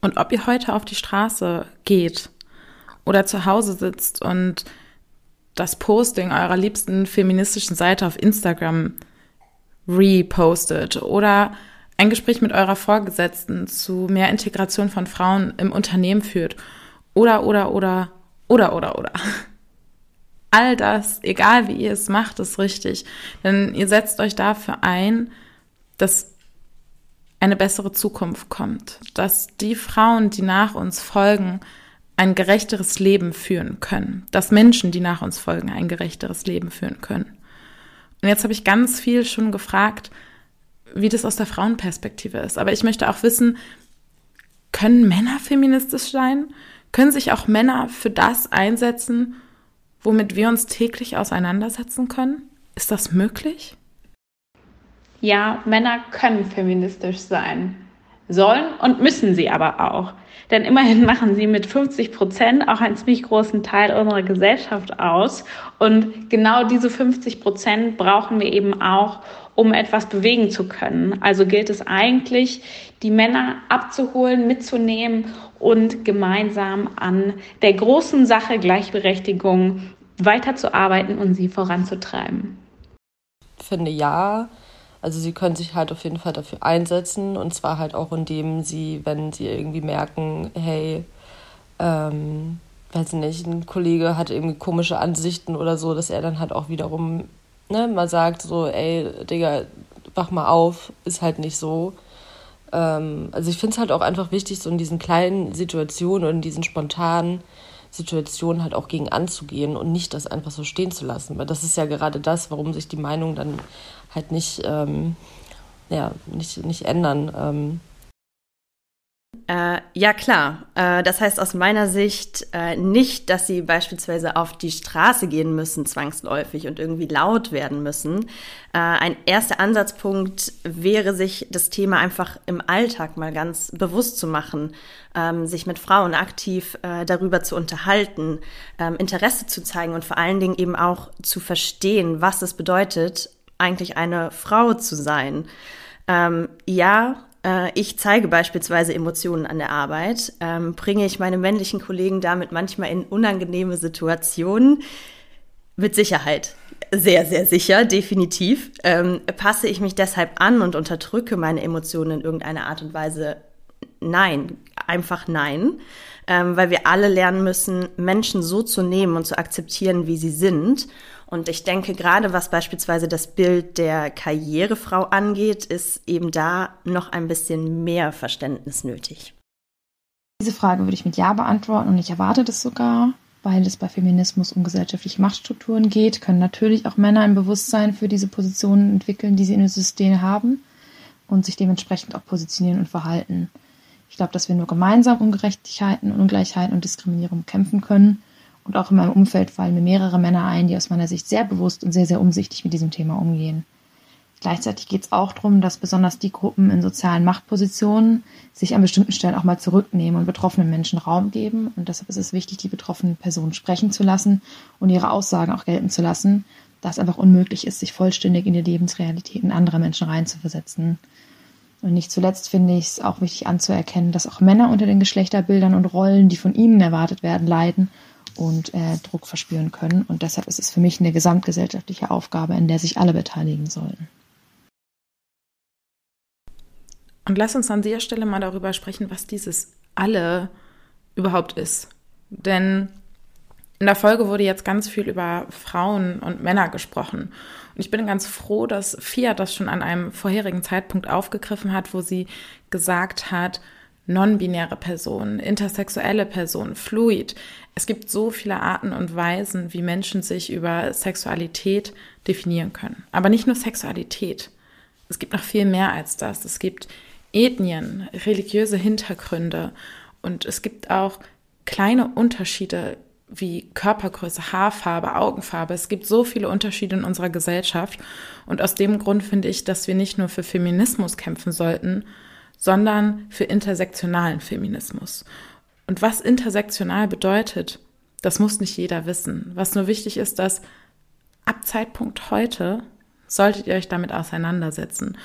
Und ob ihr heute auf die Straße geht oder zu Hause sitzt und das Posting eurer liebsten feministischen Seite auf Instagram repostet oder ein Gespräch mit eurer Vorgesetzten zu mehr Integration von Frauen im Unternehmen führt oder, oder, oder, oder, oder, oder all das, egal wie ihr es macht, ist richtig. Denn ihr setzt euch dafür ein, dass eine bessere Zukunft kommt, dass die Frauen, die nach uns folgen, ein gerechteres Leben führen können, dass Menschen, die nach uns folgen, ein gerechteres Leben führen können. Und jetzt habe ich ganz viel schon gefragt, wie das aus der Frauenperspektive ist. Aber ich möchte auch wissen, können Männer feministisch sein? Können sich auch Männer für das einsetzen, womit wir uns täglich auseinandersetzen können? Ist das möglich? Ja, Männer können feministisch sein. Sollen und müssen sie aber auch. Denn immerhin machen sie mit 50 Prozent auch einen ziemlich großen Teil unserer Gesellschaft aus. Und genau diese 50 Prozent brauchen wir eben auch, um etwas bewegen zu können. Also gilt es eigentlich, die Männer abzuholen, mitzunehmen und gemeinsam an der großen Sache Gleichberechtigung weiterzuarbeiten und sie voranzutreiben. Ich finde ja. Also sie können sich halt auf jeden Fall dafür einsetzen und zwar halt auch indem sie, wenn sie irgendwie merken, hey, ähm, weiß nicht, ein Kollege hat irgendwie komische Ansichten oder so, dass er dann halt auch wiederum ne, mal sagt so, ey, Digga, wach mal auf, ist halt nicht so. Ähm, also ich finde es halt auch einfach wichtig, so in diesen kleinen Situationen und in diesen spontanen Situationen halt auch gegen anzugehen und nicht das einfach so stehen zu lassen. Weil das ist ja gerade das, warum sich die Meinungen dann halt nicht, ähm, ja, nicht, nicht ändern. Ähm. Äh, ja, klar. Äh, das heißt aus meiner Sicht äh, nicht, dass sie beispielsweise auf die Straße gehen müssen, zwangsläufig und irgendwie laut werden müssen. Äh, ein erster Ansatzpunkt wäre, sich das Thema einfach im Alltag mal ganz bewusst zu machen, ähm, sich mit Frauen aktiv äh, darüber zu unterhalten, ähm, Interesse zu zeigen und vor allen Dingen eben auch zu verstehen, was es bedeutet, eigentlich eine Frau zu sein. Ähm, ja, äh, ich zeige beispielsweise Emotionen an der Arbeit, ähm, bringe ich meine männlichen Kollegen damit manchmal in unangenehme Situationen. Mit Sicherheit. Sehr, sehr sicher, definitiv. Ähm, passe ich mich deshalb an und unterdrücke meine Emotionen in irgendeiner Art und Weise? Nein, einfach nein. Ähm, weil wir alle lernen müssen, Menschen so zu nehmen und zu akzeptieren, wie sie sind und ich denke, gerade was beispielsweise das Bild der Karrierefrau angeht, ist eben da noch ein bisschen mehr Verständnis nötig. Diese Frage würde ich mit Ja beantworten und ich erwarte das sogar, weil es bei Feminismus um gesellschaftliche Machtstrukturen geht, können natürlich auch Männer ein Bewusstsein für diese Positionen entwickeln, die sie in den Systemen haben und sich dementsprechend auch positionieren und verhalten. Ich glaube, dass wir nur gemeinsam Ungerechtigkeiten, Ungleichheiten und Diskriminierung kämpfen können und auch in meinem Umfeld fallen mir mehrere Männer ein, die aus meiner Sicht sehr bewusst und sehr, sehr umsichtig mit diesem Thema umgehen. Gleichzeitig geht es auch darum, dass besonders die Gruppen in sozialen Machtpositionen sich an bestimmten Stellen auch mal zurücknehmen und betroffenen Menschen Raum geben. Und deshalb ist es wichtig, die betroffenen Personen sprechen zu lassen und ihre Aussagen auch gelten zu lassen, da es einfach unmöglich ist, sich vollständig in die Lebensrealitäten anderer Menschen reinzuversetzen. Und nicht zuletzt finde ich es auch wichtig anzuerkennen, dass auch Männer unter den Geschlechterbildern und Rollen, die von ihnen erwartet werden, leiden und äh, Druck verspüren können. Und deshalb ist es für mich eine gesamtgesellschaftliche Aufgabe, in der sich alle beteiligen sollten. Und lass uns an der Stelle mal darüber sprechen, was dieses alle überhaupt ist. Denn in der Folge wurde jetzt ganz viel über Frauen und Männer gesprochen. Und ich bin ganz froh, dass Fia das schon an einem vorherigen Zeitpunkt aufgegriffen hat, wo sie gesagt hat, non-binäre Personen, intersexuelle Personen, fluid. Es gibt so viele Arten und Weisen, wie Menschen sich über Sexualität definieren können. Aber nicht nur Sexualität. Es gibt noch viel mehr als das. Es gibt Ethnien, religiöse Hintergründe und es gibt auch kleine Unterschiede wie Körpergröße, Haarfarbe, Augenfarbe. Es gibt so viele Unterschiede in unserer Gesellschaft. Und aus dem Grund finde ich, dass wir nicht nur für Feminismus kämpfen sollten, sondern für intersektionalen Feminismus. Und was intersektional bedeutet, das muss nicht jeder wissen. Was nur wichtig ist, dass ab Zeitpunkt heute solltet ihr euch damit auseinandersetzen.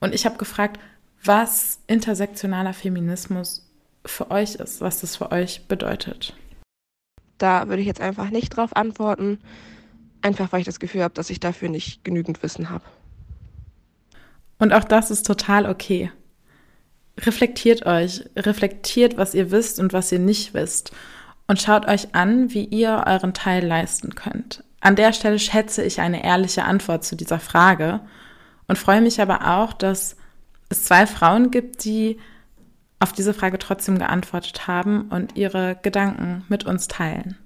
Und ich habe gefragt, was intersektionaler Feminismus für euch ist, was das für euch bedeutet. Da würde ich jetzt einfach nicht drauf antworten, einfach weil ich das Gefühl habe, dass ich dafür nicht genügend Wissen habe. Und auch das ist total okay reflektiert euch, reflektiert, was ihr wisst und was ihr nicht wisst und schaut euch an, wie ihr euren Teil leisten könnt. An der Stelle schätze ich eine ehrliche Antwort zu dieser Frage und freue mich aber auch, dass es zwei Frauen gibt, die auf diese Frage trotzdem geantwortet haben und ihre Gedanken mit uns teilen.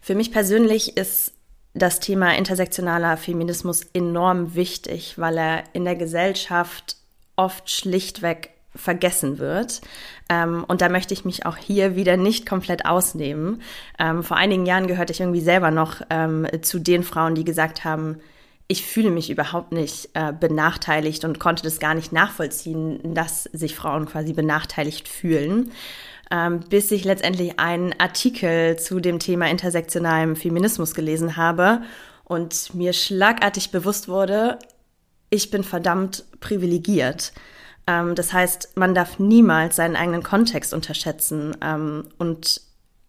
Für mich persönlich ist das Thema intersektionaler Feminismus enorm wichtig, weil er in der Gesellschaft oft schlichtweg vergessen wird. Ähm, und da möchte ich mich auch hier wieder nicht komplett ausnehmen. Ähm, vor einigen Jahren gehörte ich irgendwie selber noch ähm, zu den Frauen, die gesagt haben, ich fühle mich überhaupt nicht äh, benachteiligt und konnte das gar nicht nachvollziehen, dass sich Frauen quasi benachteiligt fühlen. Bis ich letztendlich einen Artikel zu dem Thema intersektionalem Feminismus gelesen habe und mir schlagartig bewusst wurde, ich bin verdammt privilegiert. Ähm, das heißt, man darf niemals seinen eigenen Kontext unterschätzen ähm, und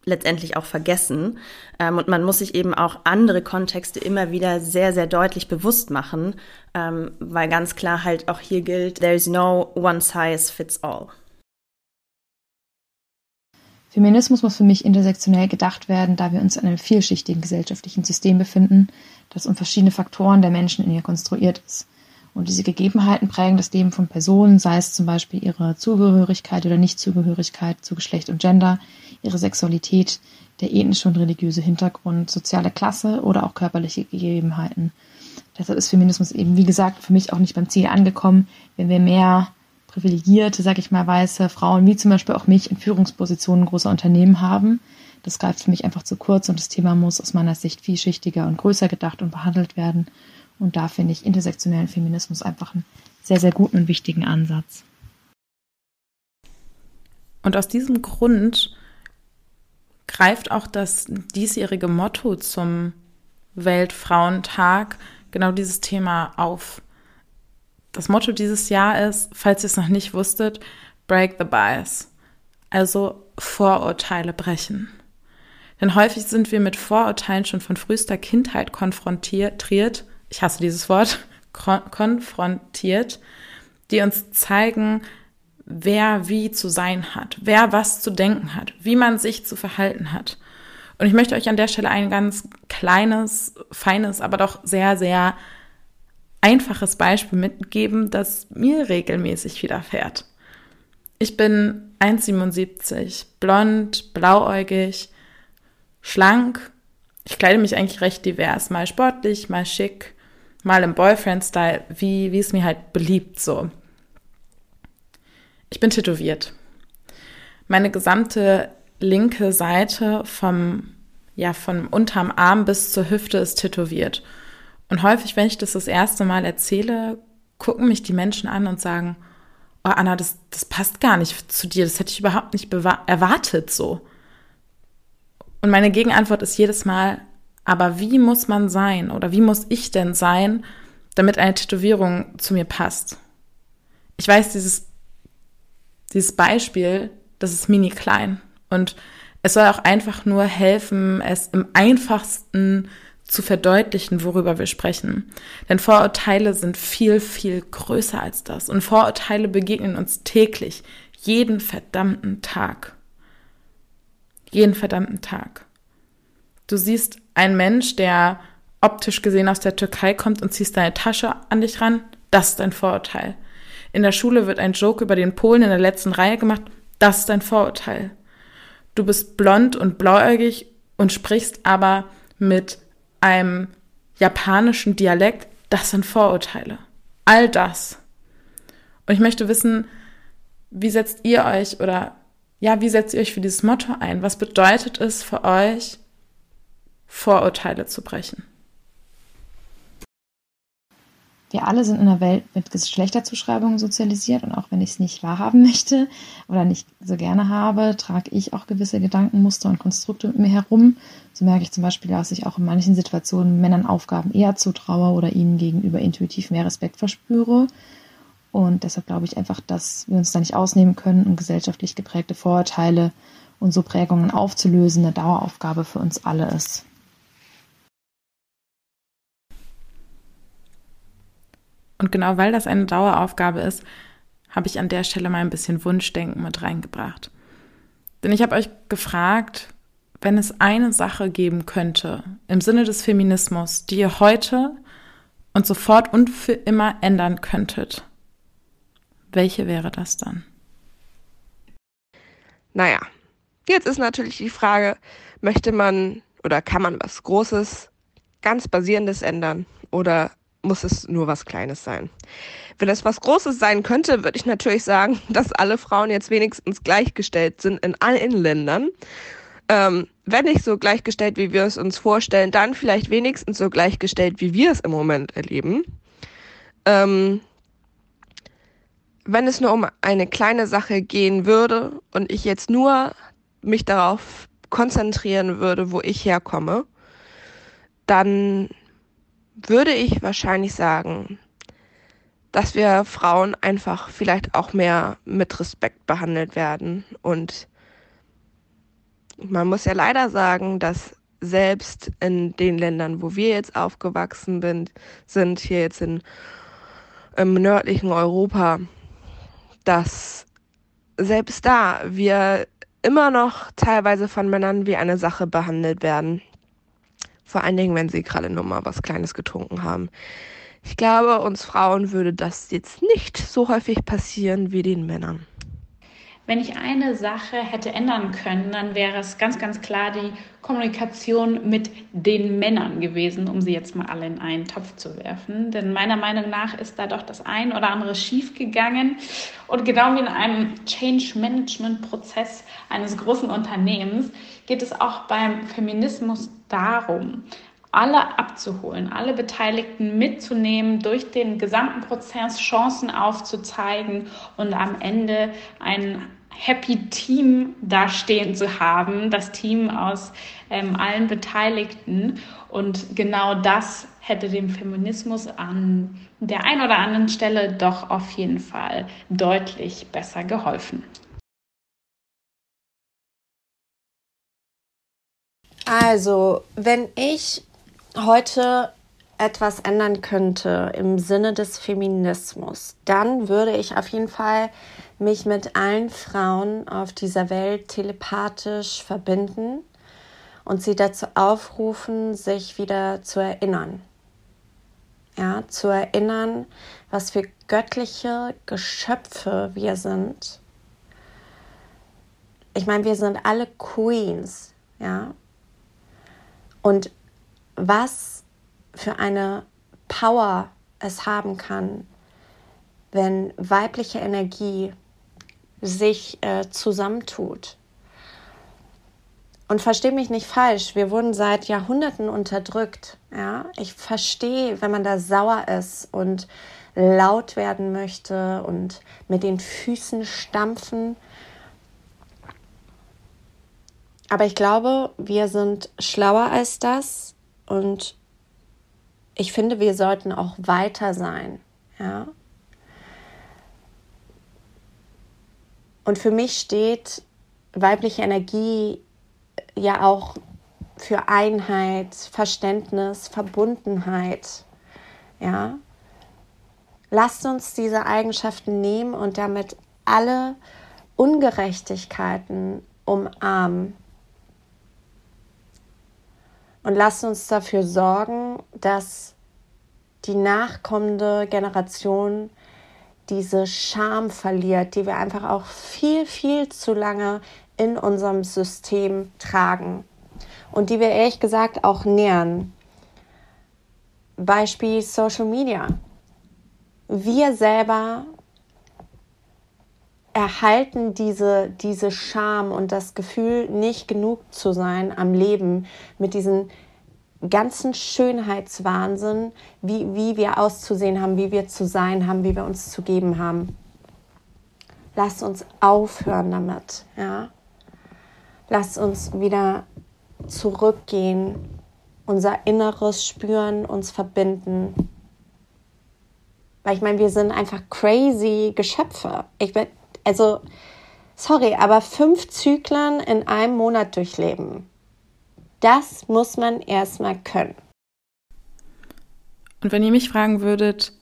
letztendlich auch vergessen. Ähm, und man muss sich eben auch andere Kontexte immer wieder sehr, sehr deutlich bewusst machen, ähm, weil ganz klar halt auch hier gilt, there is no one size fits all. Feminismus muss für mich intersektionell gedacht werden, da wir uns in einem vielschichtigen gesellschaftlichen System befinden, das um verschiedene Faktoren der Menschen in ihr konstruiert ist. Und diese Gegebenheiten prägen das Leben von Personen, sei es zum Beispiel ihre Zugehörigkeit oder Nichtzugehörigkeit zu Geschlecht und Gender, ihre Sexualität, der ethnische und religiöse Hintergrund, soziale Klasse oder auch körperliche Gegebenheiten. Deshalb ist Feminismus eben, wie gesagt, für mich auch nicht beim Ziel angekommen, wenn wir mehr privilegierte, sag ich mal, weiße Frauen, wie zum Beispiel auch mich, in Führungspositionen großer Unternehmen haben. Das greift für mich einfach zu kurz und das Thema muss aus meiner Sicht vielschichtiger und größer gedacht und behandelt werden. Und da finde ich intersektionellen Feminismus einfach einen sehr, sehr guten und wichtigen Ansatz. Und aus diesem Grund greift auch das diesjährige Motto zum Weltfrauentag genau dieses Thema auf. Das Motto dieses Jahr ist, falls ihr es noch nicht wusstet, Break the Bias. Also Vorurteile brechen. Denn häufig sind wir mit Vorurteilen schon von frühester Kindheit konfrontiert, ich hasse dieses Wort, konfrontiert, die uns zeigen, wer wie zu sein hat, wer was zu denken hat, wie man sich zu verhalten hat. Und ich möchte euch an der Stelle ein ganz kleines, feines, aber doch sehr, sehr einfaches Beispiel mitgeben, das mir regelmäßig widerfährt. Ich bin 1,77, blond, blauäugig, schlank. Ich kleide mich eigentlich recht divers, mal sportlich, mal schick, mal im Boyfriend-Style, wie, wie es mir halt beliebt so. Ich bin tätowiert. Meine gesamte linke Seite vom, ja, vom unterm Arm bis zur Hüfte ist tätowiert. Und häufig, wenn ich das das erste Mal erzähle, gucken mich die Menschen an und sagen, oh Anna, das, das passt gar nicht zu dir, das hätte ich überhaupt nicht erwartet so. Und meine Gegenantwort ist jedes Mal, aber wie muss man sein oder wie muss ich denn sein, damit eine Tätowierung zu mir passt? Ich weiß, dieses dieses Beispiel, das ist mini klein und es soll auch einfach nur helfen, es im einfachsten zu verdeutlichen, worüber wir sprechen. Denn Vorurteile sind viel, viel größer als das. Und Vorurteile begegnen uns täglich, jeden verdammten Tag. Jeden verdammten Tag. Du siehst einen Mensch, der optisch gesehen aus der Türkei kommt und ziehst deine Tasche an dich ran, das ist ein Vorurteil. In der Schule wird ein Joke über den Polen in der letzten Reihe gemacht. Das ist ein Vorurteil. Du bist blond und blauäugig und sprichst aber mit einem japanischen Dialekt. Das sind Vorurteile. All das. Und ich möchte wissen, wie setzt ihr euch oder ja, wie setzt ihr euch für dieses Motto ein? Was bedeutet es für euch, Vorurteile zu brechen? wir alle sind in einer Welt mit Geschlechterzuschreibungen sozialisiert und auch wenn ich es nicht wahrhaben möchte oder nicht so gerne habe, trage ich auch gewisse Gedankenmuster und Konstrukte mit mir herum. So merke ich zum Beispiel, dass ich auch in manchen Situationen Männern Aufgaben eher zutraue oder ihnen gegenüber intuitiv mehr Respekt verspüre. Und deshalb glaube ich einfach, dass wir uns da nicht ausnehmen können und gesellschaftlich geprägte Vorurteile und so Prägungen aufzulösen eine Daueraufgabe für uns alle ist. Und genau weil das eine Daueraufgabe ist, habe ich an der Stelle mal ein bisschen Wunschdenken mit reingebracht. Denn ich habe euch gefragt, wenn es eine Sache geben könnte im Sinne des Feminismus, die ihr heute und sofort und für immer ändern könntet, welche wäre das dann? Naja, jetzt ist natürlich die Frage, möchte man oder kann man was Großes, ganz Basierendes ändern oder muss es nur was Kleines sein. Wenn es was Großes sein könnte, würde ich natürlich sagen, dass alle Frauen jetzt wenigstens gleichgestellt sind in allen Ländern. Ähm, wenn nicht so gleichgestellt, wie wir es uns vorstellen, dann vielleicht wenigstens so gleichgestellt, wie wir es im Moment erleben. Ähm, wenn es nur um eine kleine Sache gehen würde und ich jetzt nur mich darauf konzentrieren würde, wo ich herkomme, dann würde ich wahrscheinlich sagen, dass wir Frauen einfach vielleicht auch mehr mit Respekt behandelt werden. Und man muss ja leider sagen, dass selbst in den Ländern, wo wir jetzt aufgewachsen bin, sind, hier jetzt in, im nördlichen Europa, dass selbst da wir immer noch teilweise von Männern wie eine Sache behandelt werden. Vor allen Dingen, wenn sie gerade nur mal was Kleines getrunken haben. Ich glaube, uns Frauen würde das jetzt nicht so häufig passieren wie den Männern. Wenn ich eine Sache hätte ändern können, dann wäre es ganz, ganz klar die Kommunikation mit den Männern gewesen, um sie jetzt mal alle in einen Topf zu werfen. Denn meiner Meinung nach ist da doch das ein oder andere schiefgegangen. Und genau wie in einem Change-Management-Prozess eines großen Unternehmens geht es auch beim Feminismus darum, alle abzuholen, alle Beteiligten mitzunehmen, durch den gesamten Prozess Chancen aufzuzeigen und am Ende ein Happy Team dastehen zu haben, das Team aus ähm, allen Beteiligten. Und genau das hätte dem Feminismus an der einen oder anderen Stelle doch auf jeden Fall deutlich besser geholfen. Also, wenn ich heute etwas ändern könnte im Sinne des Feminismus, dann würde ich auf jeden Fall mich mit allen Frauen auf dieser Welt telepathisch verbinden und sie dazu aufrufen, sich wieder zu erinnern. Ja, zu erinnern, was für göttliche Geschöpfe wir sind. Ich meine, wir sind alle Queens, ja. Und was für eine Power es haben kann, wenn weibliche Energie sich äh, zusammentut. Und verstehe mich nicht falsch, wir wurden seit Jahrhunderten unterdrückt. Ja? Ich verstehe, wenn man da sauer ist und laut werden möchte und mit den Füßen stampfen. Aber ich glaube, wir sind schlauer als das und ich finde, wir sollten auch weiter sein. Ja? Und für mich steht weibliche Energie ja auch für Einheit, Verständnis, Verbundenheit. Ja? Lasst uns diese Eigenschaften nehmen und damit alle Ungerechtigkeiten umarmen. Und lasst uns dafür sorgen, dass die nachkommende Generation diese Scham verliert, die wir einfach auch viel, viel zu lange in unserem System tragen und die wir ehrlich gesagt auch nähern. Beispiel Social Media. Wir selber erhalten diese, diese Scham und das Gefühl, nicht genug zu sein am Leben mit diesen ganzen Schönheitswahnsinn, wie, wie wir auszusehen haben, wie wir zu sein haben, wie wir uns zu geben haben. Lasst uns aufhören damit, ja. Lasst uns wieder zurückgehen, unser Inneres spüren, uns verbinden. Weil ich meine, wir sind einfach crazy Geschöpfe. Ich bin, also, sorry, aber fünf Zyklen in einem Monat durchleben, das muss man erstmal können. Und wenn ihr mich fragen würdet,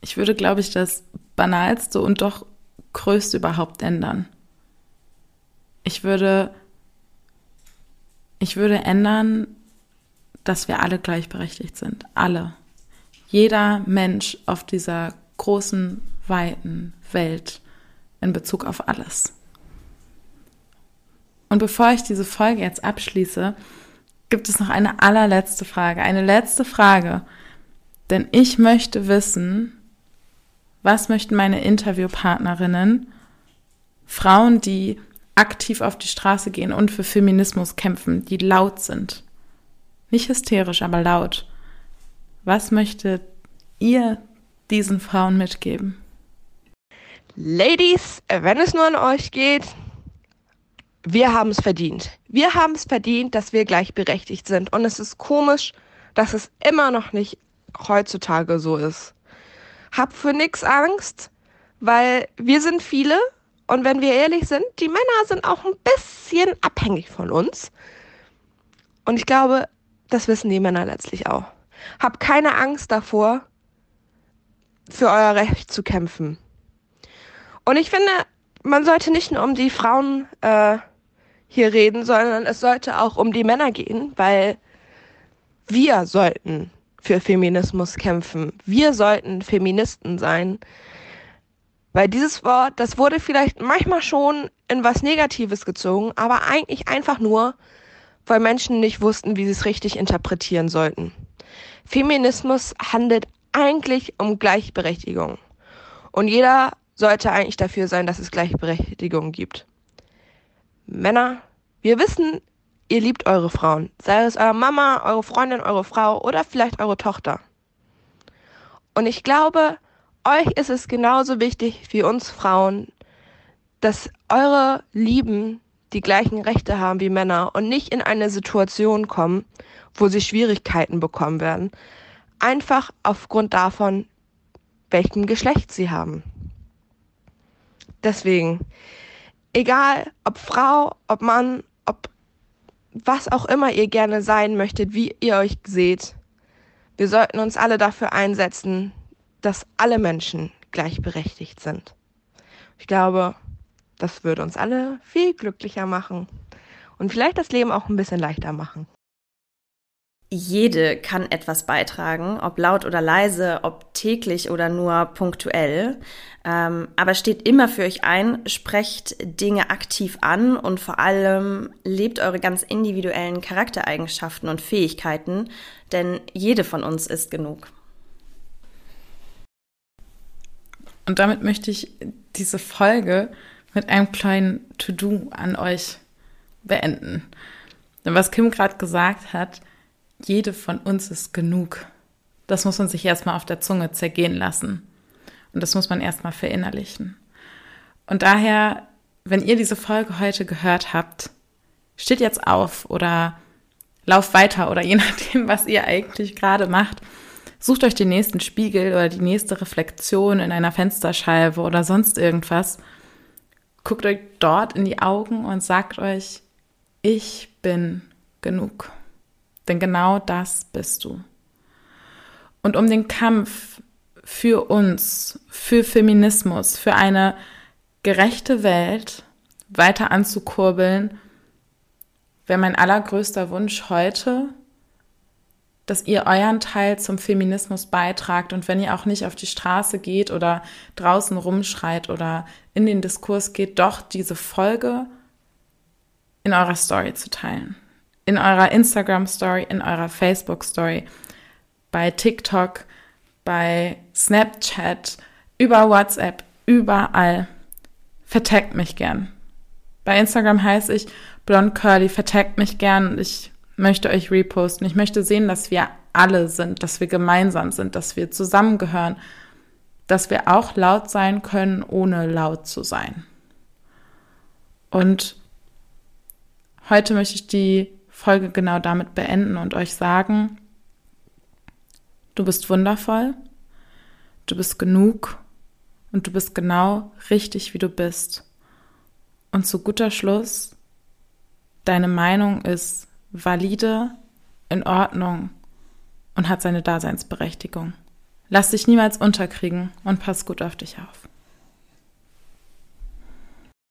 ich würde, glaube ich, das banalste und doch größte überhaupt ändern. Ich würde, ich würde ändern, dass wir alle gleichberechtigt sind. Alle. Jeder Mensch auf dieser großen, weiten Welt in Bezug auf alles. Und bevor ich diese Folge jetzt abschließe, gibt es noch eine allerletzte Frage, eine letzte Frage. Denn ich möchte wissen, was möchten meine Interviewpartnerinnen, Frauen, die aktiv auf die Straße gehen und für Feminismus kämpfen, die laut sind. Nicht hysterisch, aber laut. Was möchtet ihr diesen Frauen mitgeben? Ladies, wenn es nur an euch geht, wir haben es verdient. Wir haben es verdient, dass wir gleichberechtigt sind. Und es ist komisch, dass es immer noch nicht heutzutage so ist. Hab für nichts Angst, weil wir sind viele und wenn wir ehrlich sind, die Männer sind auch ein bisschen abhängig von uns. Und ich glaube, das wissen die Männer letztlich auch. Hab keine Angst davor, für euer Recht zu kämpfen. Und ich finde, man sollte nicht nur um die Frauen äh, hier reden, sondern es sollte auch um die Männer gehen, weil wir sollten für Feminismus kämpfen. Wir sollten Feministen sein. Weil dieses Wort, das wurde vielleicht manchmal schon in was Negatives gezogen, aber eigentlich einfach nur, weil Menschen nicht wussten, wie sie es richtig interpretieren sollten. Feminismus handelt eigentlich um Gleichberechtigung. Und jeder sollte eigentlich dafür sein, dass es Gleichberechtigung gibt. Männer, wir wissen, ihr liebt eure Frauen. Sei es eure Mama, eure Freundin, eure Frau oder vielleicht eure Tochter. Und ich glaube, euch ist es genauso wichtig wie uns Frauen, dass eure Lieben die gleichen Rechte haben wie Männer und nicht in eine Situation kommen, wo sie Schwierigkeiten bekommen werden. Einfach aufgrund davon, welchem Geschlecht sie haben. Deswegen, egal ob Frau, ob Mann, ob was auch immer ihr gerne sein möchtet, wie ihr euch seht, wir sollten uns alle dafür einsetzen, dass alle Menschen gleichberechtigt sind. Ich glaube, das würde uns alle viel glücklicher machen und vielleicht das Leben auch ein bisschen leichter machen. Jede kann etwas beitragen, ob laut oder leise, ob täglich oder nur punktuell. Ähm, aber steht immer für euch ein, sprecht Dinge aktiv an und vor allem lebt eure ganz individuellen Charaktereigenschaften und Fähigkeiten, denn jede von uns ist genug. Und damit möchte ich diese Folge mit einem kleinen To-Do an euch beenden. Denn was Kim gerade gesagt hat, jede von uns ist genug. Das muss man sich erstmal auf der Zunge zergehen lassen. Und das muss man erstmal verinnerlichen. Und daher, wenn ihr diese Folge heute gehört habt, steht jetzt auf oder lauft weiter oder je nachdem, was ihr eigentlich gerade macht. Sucht euch den nächsten Spiegel oder die nächste Reflexion in einer Fensterscheibe oder sonst irgendwas. Guckt euch dort in die Augen und sagt euch, ich bin genug. Denn genau das bist du. Und um den Kampf für uns, für Feminismus, für eine gerechte Welt weiter anzukurbeln, wäre mein allergrößter Wunsch heute, dass ihr euren Teil zum Feminismus beitragt und wenn ihr auch nicht auf die Straße geht oder draußen rumschreit oder in den Diskurs geht, doch diese Folge in eurer Story zu teilen. In eurer Instagram Story, in eurer Facebook Story, bei TikTok, bei Snapchat, über WhatsApp, überall. Vertaggt mich gern. Bei Instagram heiße ich Blond Curly, vertaggt mich gern und ich möchte euch reposten. Ich möchte sehen, dass wir alle sind, dass wir gemeinsam sind, dass wir zusammengehören, dass wir auch laut sein können, ohne laut zu sein. Und heute möchte ich die Folge genau damit beenden und euch sagen, du bist wundervoll, du bist genug und du bist genau richtig, wie du bist. Und zu guter Schluss, deine Meinung ist valide, in Ordnung und hat seine Daseinsberechtigung. Lass dich niemals unterkriegen und pass gut auf dich auf.